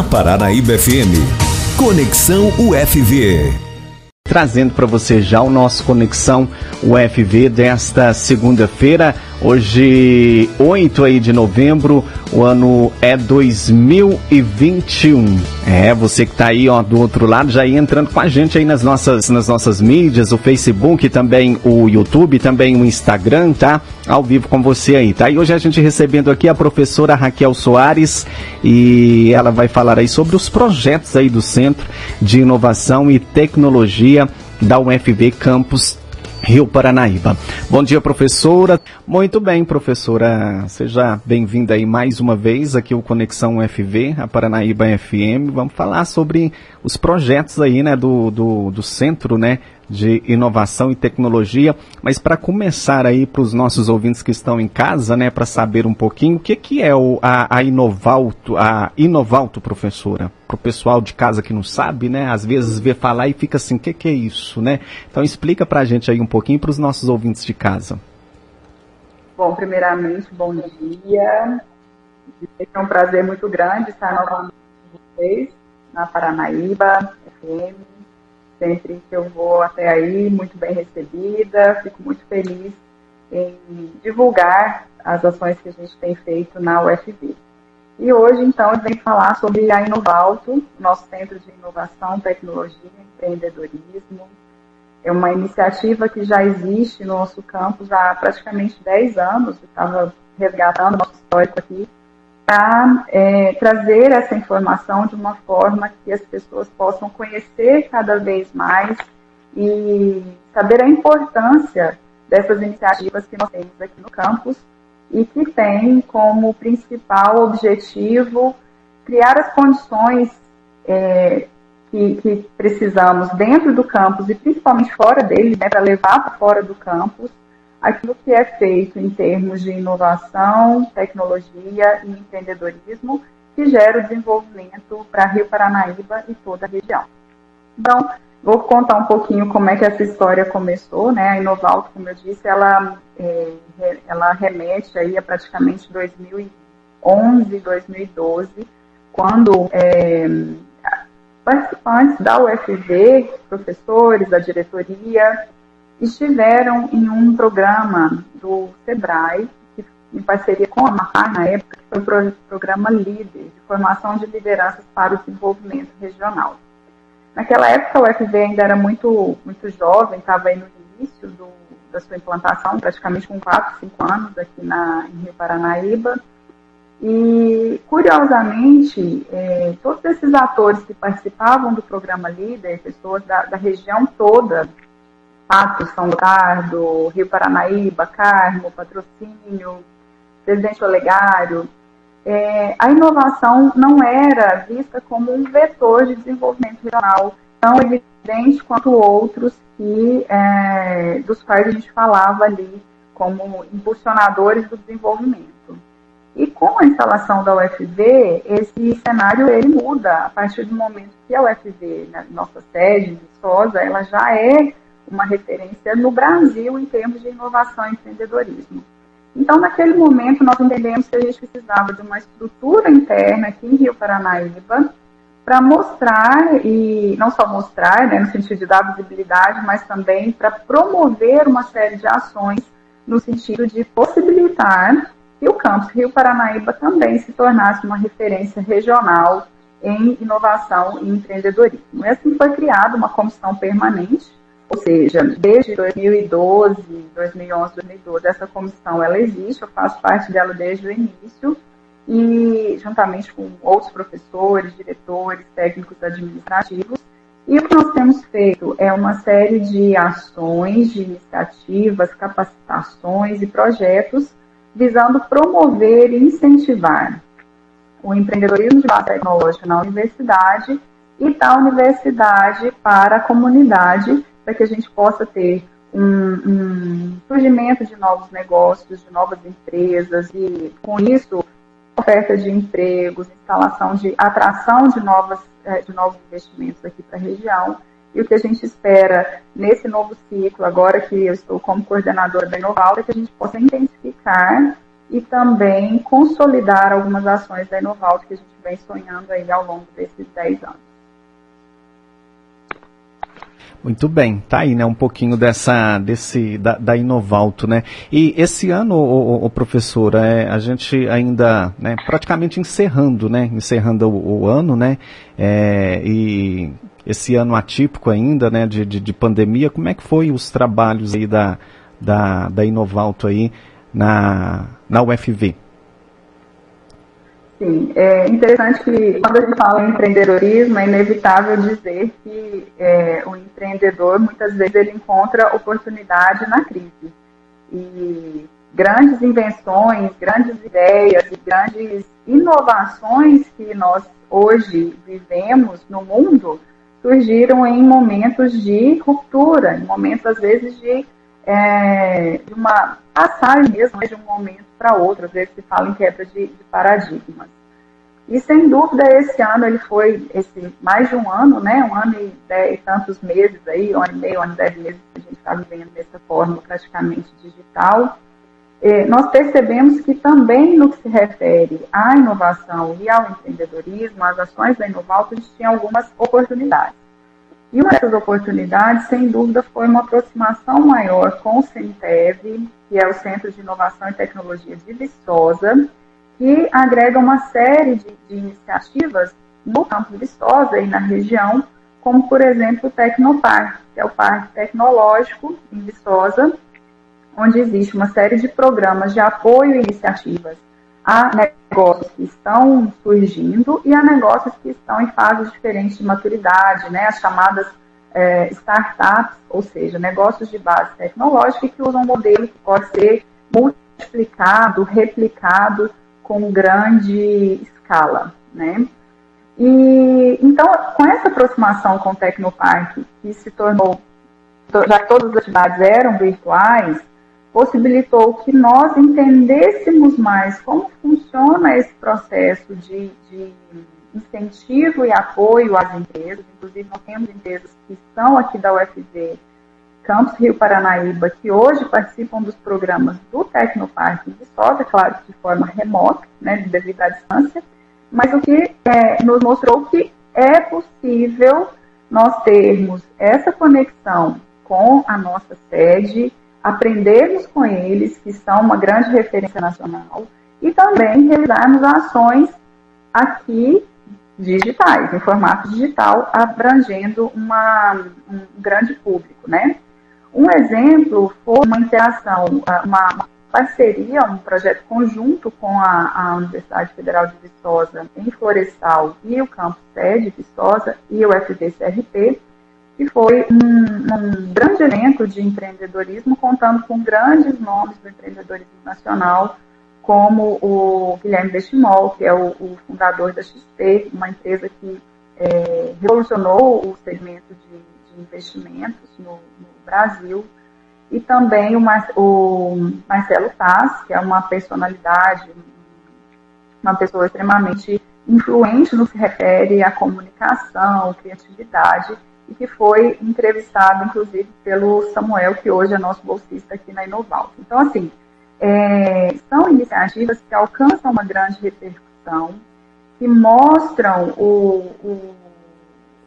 na Paranaíba FM. Conexão UFV trazendo para você já o nosso Conexão UFV desta segunda-feira, hoje 8 aí de novembro, o ano é 2021. É, você que está aí ó, do outro lado, já entrando com a gente aí nas nossas, nas nossas mídias, o Facebook, também o YouTube, também o Instagram, tá? Ao vivo com você aí, tá? E hoje a gente recebendo aqui a professora Raquel Soares e ela vai falar aí sobre os projetos aí do Centro de Inovação e Tecnologia da UFV Campus Rio Paranaíba. Bom dia, professora. Muito bem, professora. Seja bem-vinda aí mais uma vez aqui o Conexão UFV, a Paranaíba FM. Vamos falar sobre os projetos aí, né, do, do, do centro, né, de inovação e tecnologia. Mas para começar aí para os nossos ouvintes que estão em casa, né, para saber um pouquinho o que, que é o, a, a Inovalto, a Inovalto, professora, para o pessoal de casa que não sabe, né, às vezes vê falar e fica assim, o que, que é isso, né? Então explica para a gente aí um pouquinho para os nossos ouvintes de casa. Bom, primeiramente, bom dia. É um prazer muito grande estar novamente com vocês na Paranaíba FM sempre que eu vou até aí, muito bem recebida, fico muito feliz em divulgar as ações que a gente tem feito na UFV. E hoje, então, eu venho falar sobre a Inovalto, nosso Centro de Inovação, Tecnologia e Empreendedorismo. É uma iniciativa que já existe no nosso campus há praticamente 10 anos, eu estava resgatando nosso histórico aqui, para é, trazer essa informação de uma forma que as pessoas possam conhecer cada vez mais e saber a importância dessas iniciativas que nós temos aqui no campus e que tem como principal objetivo criar as condições é, que, que, precisamos dentro do campus e principalmente fora dele, né, para levar para fora do campus aquilo que é feito em termos de inovação, tecnologia e empreendedorismo, que gera o desenvolvimento para Rio Paranaíba e toda a região. Então, vou contar um pouquinho como é que essa história começou, né? A Inovalto, como eu disse, ela, é, ela remete aí a praticamente 2011, 2012, quando é, participantes da UFV, professores da diretoria, estiveram em um programa do SEBRAE, que, em parceria com a MAPAR, na época, que foi o programa LIDER, de formação de lideranças para o desenvolvimento regional. Naquela época, o UFV ainda era muito, muito jovem, estava aí no início do, da sua implantação, praticamente com 4, 5 anos aqui na, em Rio Paranaíba. E, curiosamente, é, todos esses atores que participavam do programa Líder, pessoas da, da região toda Pato, São Gotardo, Rio Paranaíba, Carmo, Patrocínio, Presidente Olegário, é, a inovação não era vista como um vetor de desenvolvimento regional tão evidente quanto outros que, é, dos quais a gente falava ali como impulsionadores do desenvolvimento. E com a instalação da UFV, esse cenário ele muda a partir do momento que a UFV, na nossa sede, Viçosa, ela já é uma referência no Brasil em termos de inovação e empreendedorismo. Então, naquele momento, nós entendemos que a gente precisava de uma estrutura interna aqui em Rio Paranaíba para mostrar, e não só mostrar, né, no sentido de dar visibilidade, mas também para promover uma série de ações no sentido de possibilitar que o campus Rio Paranaíba também se tornasse uma referência regional em inovação e empreendedorismo. E assim foi criada uma comissão permanente ou seja, desde 2012, 2011, 2012, essa comissão ela existe, eu faço parte dela desde o início e juntamente com outros professores, diretores, técnicos administrativos. E o que nós temos feito é uma série de ações, de iniciativas, capacitações e projetos visando promover e incentivar o empreendedorismo de base tecnológica na universidade e da universidade para a comunidade para que a gente possa ter um, um, surgimento de novos negócios, de novas empresas e, com isso, oferta de empregos, instalação de atração de, novas, eh, de novos investimentos aqui para a região. E o que a gente espera nesse novo ciclo, agora que eu estou como coordenadora da Inoval, é que a gente possa intensificar e também consolidar algumas ações da Inovalto que a gente vem sonhando aí ao longo desses 10 anos. Muito bem, tá aí, né, um pouquinho dessa, desse, da, da Inovalto, né, e esse ano, o, professor, é, a gente ainda, né, praticamente encerrando, né, encerrando o, o ano, né, é, e esse ano atípico ainda, né, de, de, de, pandemia, como é que foi os trabalhos aí da, da, da Inovalto aí na, na UFV? Sim, é interessante que quando a gente fala em empreendedorismo, é inevitável dizer que é, o empreendedor, muitas vezes, ele encontra oportunidade na crise. E grandes invenções, grandes ideias e grandes inovações que nós hoje vivemos no mundo surgiram em momentos de ruptura, em momentos, às vezes, de, é, de uma passagem mesmo de um momento para outro, às vezes se fala em quebra de, de, paradigmas. E sem dúvida esse ano ele foi esse mais de um ano, né, um ano e dez tantos meses aí, um ano e meio, um ano e dez meses que a gente está vivendo dessa forma praticamente digital. É, nós percebemos que também no que se refere à inovação e ao empreendedorismo, as ações da Inovalto, a gente tinha algumas oportunidades. E uma dessas oportunidades, sem dúvida, foi uma aproximação maior com o CENTEV, que é o Centro de Inovação e Tecnologia de Viçosa, que agrega uma série de, de iniciativas no campo de Viçosa e na região, como, por exemplo, o Tecnopark, que é o Parque Tecnológico em Viçosa, onde existe uma série de programas de apoio e iniciativas a negócios que estão surgindo e a negócios que estão em fases diferentes de maturidade, né, as chamadas é, startups, ou seja, negócios de base tecnológica que usam um modelo que pode ser multiplicado, replicado com grande escala, né? E então, com essa aproximação com o Tecnopark, que se tornou, já que todas as atividades eram virtuais, possibilitou que nós entendêssemos mais como funciona esse processo de, de incentivo e apoio às empresas. Inclusive, nós temos empresas que estão aqui da UFV, Campus Rio Paranaíba, que hoje participam dos programas do Tecnopark de Viçosa, claro de forma remota, né, devido à distância, mas o que é, nos mostrou que é possível nós termos essa conexão com a nossa sede, aprendermos com eles, que são uma grande referência nacional, e também realizarmos ações aqui digitais, em formato digital, abrangendo uma, um grande público, né? Um exemplo foi uma interação, uma parceria, um projeto conjunto com a, a Universidade Federal de Viçosa em Florestal e o campus sede Viçosa e o FDCRP, que foi um, um, grande evento de empreendedorismo, contando com grandes nomes do empreendedorismo nacional, como o Guilherme Bestimol, que é o, o fundador da XP, uma empresa que é, revolucionou o segmento de, de investimentos no, no, Brasil, e também o, Mar, o Marcelo Taz, que é uma personalidade, uma pessoa extremamente influente no que se refere à comunicação, criatividade, e que foi entrevistado, inclusive, pelo Samuel, que hoje é nosso bolsista aqui na Inovalto. Então, assim, é, são iniciativas que alcançam uma grande repercussão, que mostram o, o,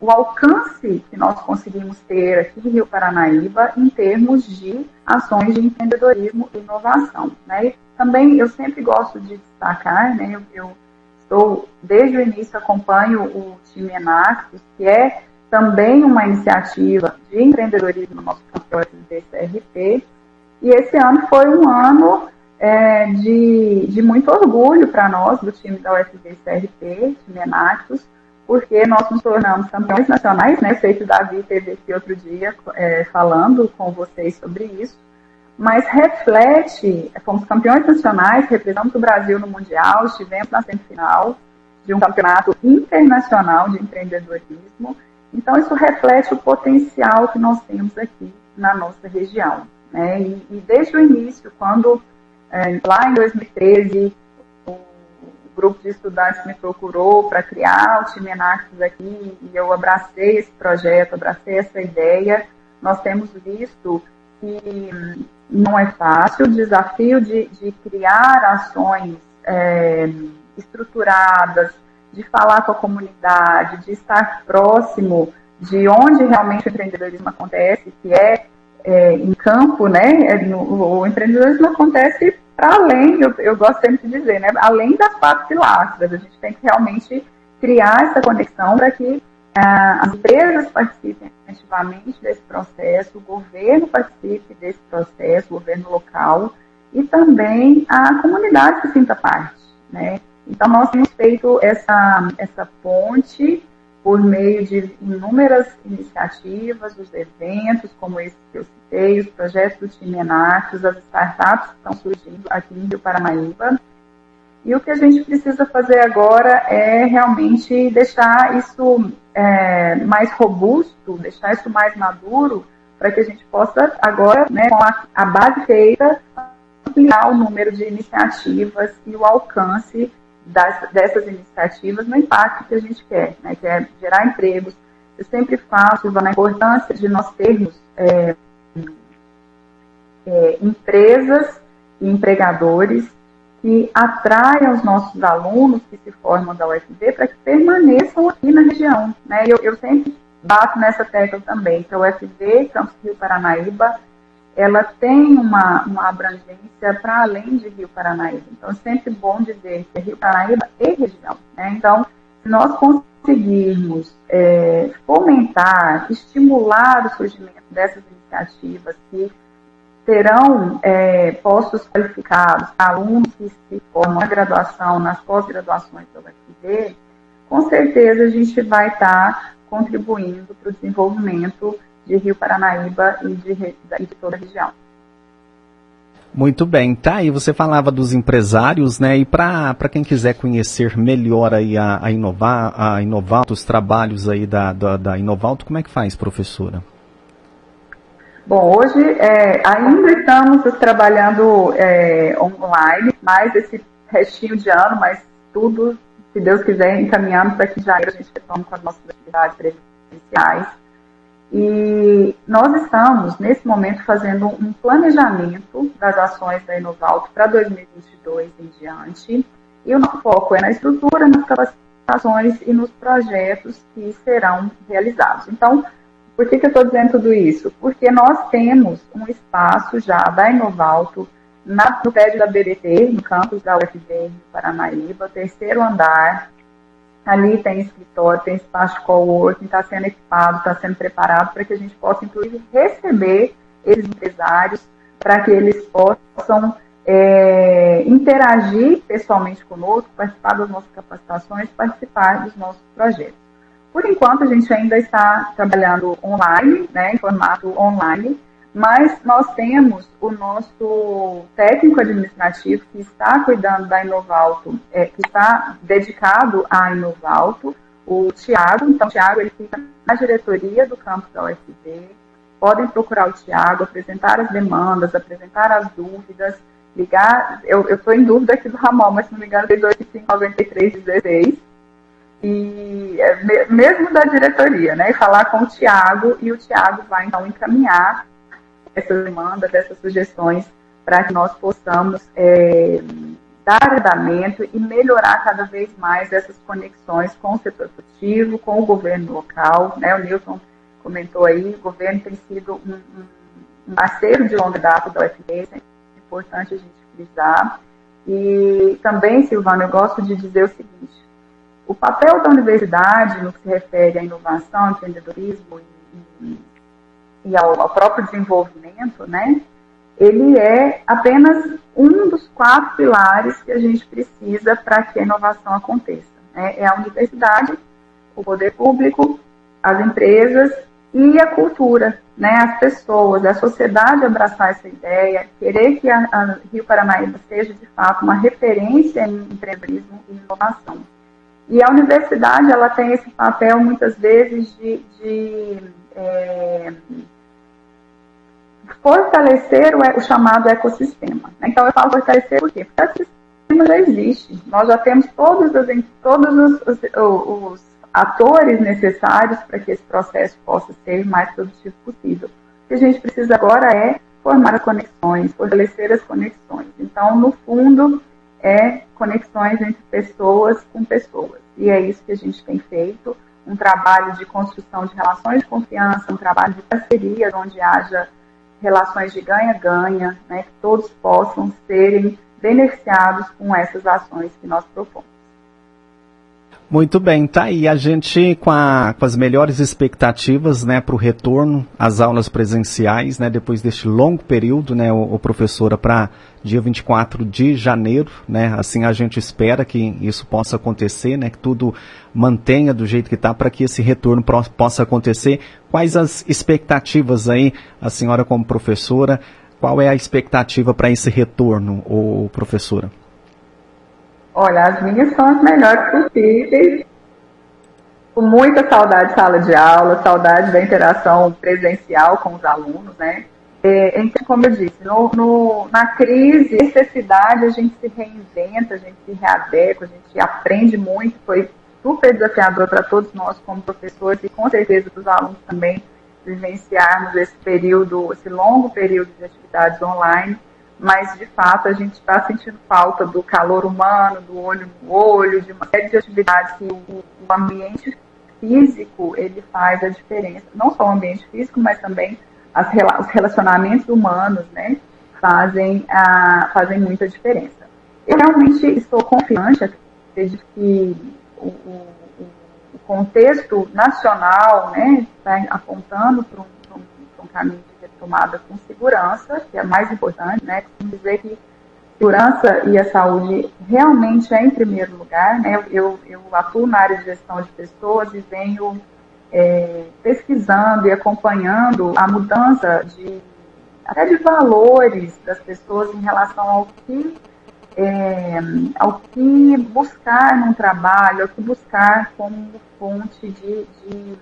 o, alcance que nós conseguimos ter aqui em Rio Paranaíba em termos de ações de empreendedorismo e inovação. Né? E também eu sempre gosto de destacar, né, eu, eu estou, desde o início, acompanho o time Enactus, que é também uma iniciativa de empreendedorismo no nosso campeonato do CRP. E esse ano foi um ano é, de, de muito orgulho para nós, do time da UFB CRP, time porque nós nos tornamos campeões nacionais, né? Sei que o Davi teve aqui outro dia é, falando com vocês sobre isso, mas reflete, fomos campeões nacionais, representamos o Brasil no Mundial, estivemos na semifinal de um campeonato internacional de empreendedorismo, então, isso reflete o potencial que nós temos aqui na nossa região. Né? E, e desde o início, quando é, lá em 2013 o, grupo de estudantes me procurou para criar o time Enaxis aqui e eu abracei esse projeto, abracei essa ideia, nós temos visto que não é fácil, o desafio de, de criar ações é, estruturadas, de falar com a comunidade, de estar próximo de onde realmente o empreendedorismo acontece, que é, é em campo, né? É no, o empreendedorismo acontece para além, eu, eu, gosto sempre de dizer, né? Além das quatro pilastras, a gente tem que realmente criar essa conexão para que ah, as empresas participem ativamente desse processo, o governo participe desse processo, o governo local, e também a comunidade se sinta parte, né? Então, nós temos feito essa, essa ponte por meio de inúmeras iniciativas, os eventos, como esse que eu citei, os projetos do time Enarcos, as startups que estão surgindo aqui em Rio Paranaíba. E o que a gente precisa fazer agora é realmente deixar isso é, mais robusto, deixar isso mais maduro, para que a gente possa agora, né, com a, a base feita, ampliar o número de iniciativas e o alcance das, dessas iniciativas no impacto que a gente quer, né, que é gerar empregos. Eu sempre faço na importância de nós termos é, é, empresas e empregadores que atraiam os nossos alunos que se formam da UFV para que permaneçam aqui na região. Né? Eu, eu sempre bato nessa tecla também, que a UFV, Campus Rio Paranaíba, ela tem uma, uma abrangência para além de Rio Paranaíba. Então, é sempre bom dizer que é Rio Paranaíba e região. Né? Então, se nós conseguirmos é, fomentar, estimular o surgimento dessas iniciativas que terão é, postos qualificados alunos que se formam na graduação, nas pós-graduações da UFV, com certeza a gente vai estar contribuindo para o desenvolvimento de Rio Paranaíba e de, de toda a região. Muito bem, tá aí você falava dos empresários, né? E para quem quiser conhecer melhor aí a, a Inovar, a Inovalto, os trabalhos aí da, da, da Inovalto, como é que faz, professora? Bom, hoje é, ainda estamos trabalhando é, online, mais esse restinho de ano, mas tudo, se Deus quiser, encaminhando para que janeiro a gente retome com as nossas atividades presenciais. E nós estamos, nesse momento, fazendo um planejamento das ações da Inovalto para 2022 em diante. E o nosso foco é na estrutura, nas capacitações e nos projetos que serão realizados. Então, por que, que eu estou dizendo tudo isso? Porque nós temos um espaço já da Inovalto na, no prédio da BDT, no campus da UFV Paranaíba, terceiro andar, Ali tem escritório, tem espaço de coworking, está sendo equipado, está sendo preparado para que a gente possa, inclusive, receber esses empresários para que eles possam é, interagir pessoalmente conosco, participar das nossas capacitações, participar dos nossos projetos. Por enquanto, a gente ainda está trabalhando online, né, em formato online, mas nós temos o nosso técnico administrativo que está cuidando da Inovalto, é, que está dedicado à Inovalto, o Tiago. Então, o Tiago ele fica na diretoria do campus da UFV. Podem procurar o Tiago, apresentar as demandas, apresentar as dúvidas, ligar. Eu estou em dúvida aqui do Ramon, mas se não me engano, tem 259316. E é, mesmo da diretoria, né? Falar com o Tiago e o Tiago vai então encaminhar essas demandas, essas sugestões, para que nós possamos é, dar andamento e melhorar cada vez mais essas conexões com o setor produtivo, com o governo local. Né? O Nilton comentou aí, o governo tem sido um, um parceiro de longa data da UFB, é importante a gente frisar. E também, Silvano, eu gosto de dizer o seguinte, o papel da universidade no que se refere à inovação, empreendedorismo e, e ao, ao próprio desenvolvimento, né, ele é apenas um dos quatro pilares que a gente precisa para que a inovação aconteça. Né? É a universidade, o poder público, as empresas e a cultura, né? as pessoas, a sociedade abraçar essa ideia, querer que a, a Rio Paranaíba seja de fato uma referência em empreendedorismo e inovação. E a universidade ela tem esse papel muitas vezes de, de é, fortalecer o, o chamado ecossistema. Então, eu falo fortalecer por quê? Porque o ecossistema já existe. Nós já temos todos os, todos os, os, os atores necessários para que esse processo possa ser o mais produtivo possível. O que a gente precisa agora é formar conexões, fortalecer as conexões. Então, no fundo, é conexões entre pessoas com pessoas. E é isso que a gente tem feito, um trabalho de construção de relações de confiança, um trabalho de parceria, onde haja relações de ganha-ganha, né, que todos possam serem beneficiados com essas ações que nós propomos. Muito bem, tá aí a gente com, a, com as melhores expectativas, né, para o retorno às aulas presenciais, né, depois deste longo período, né, o, o professora para dia 24 de janeiro, né, assim a gente espera que isso possa acontecer, né, que tudo mantenha do jeito que está para que esse retorno possa acontecer. Quais as expectativas aí, a senhora como professora, qual é a expectativa para esse retorno, ô, professora? Olha, as minhas são as melhores possíveis. Com muita saudade de sala de aula, saudade da interação presencial com os alunos, né? É, então, como eu disse, no, no, na crise, necessidade, a gente se reinventa, a gente se readequa, a gente aprende muito. Foi super desafiador para todos nós como professores e com certeza para os alunos também vivenciarmos esse período, esse longo período de atividades online mas de fato a gente está sentindo falta do calor humano, do olho no olho, de uma série de atividades que o, o ambiente físico ele faz a diferença, não só o ambiente físico, mas também as, os relacionamentos humanos, né, fazem, a, fazem muita diferença. Eu realmente estou confiante, acredito que o, o, o contexto nacional, né, está apontando para um, um, um caminho tomada com segurança, que é mais importante, né? Dizer que segurança e a saúde realmente é em primeiro lugar, né? Eu, eu atuo na área de gestão de pessoas e venho é, pesquisando e acompanhando a mudança de até de valores das pessoas em relação ao que é, ao que buscar num trabalho, ao que buscar como fonte de, de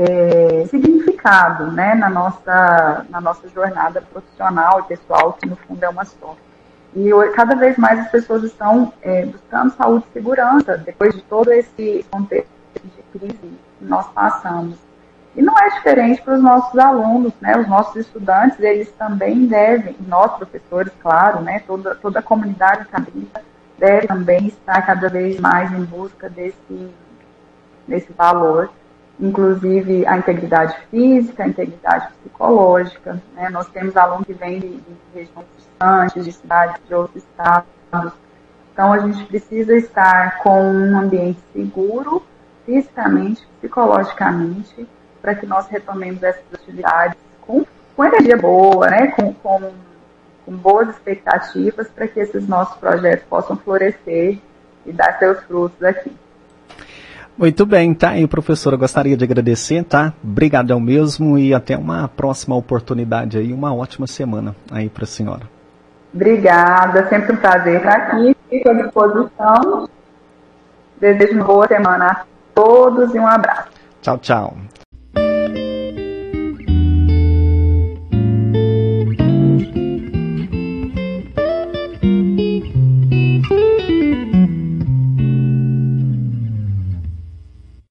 é, significado né, na, nossa, na nossa jornada profissional e pessoal, que no fundo é uma só. E cada vez mais as pessoas estão é, buscando saúde e segurança depois de todo esse contexto de crise que nós passamos. E não é diferente para os nossos alunos, né? Os nossos estudantes, eles também devem, nós professores, claro, né? Toda, toda a comunidade acadêmica deve também estar cada vez mais em busca desse, desse valor inclusive a integridade física, a integridade psicológica. Né? Nós temos alunos que vêm de, de regiões distantes, de cidades de outros estados. Então, a gente precisa estar com um ambiente seguro, fisicamente, psicologicamente, para que nós retomemos essas atividades com, com energia boa, né? com, com, com boas expectativas, para que esses nossos projetos possam florescer e dar seus frutos aqui. Muito bem, tá aí, professora. Gostaria de agradecer, tá? Obrigadão mesmo e até uma próxima oportunidade aí. Uma ótima semana aí para a senhora. Obrigada, sempre um prazer estar aqui. Fico à disposição. Desejo uma boa semana a todos e um abraço. Tchau, tchau.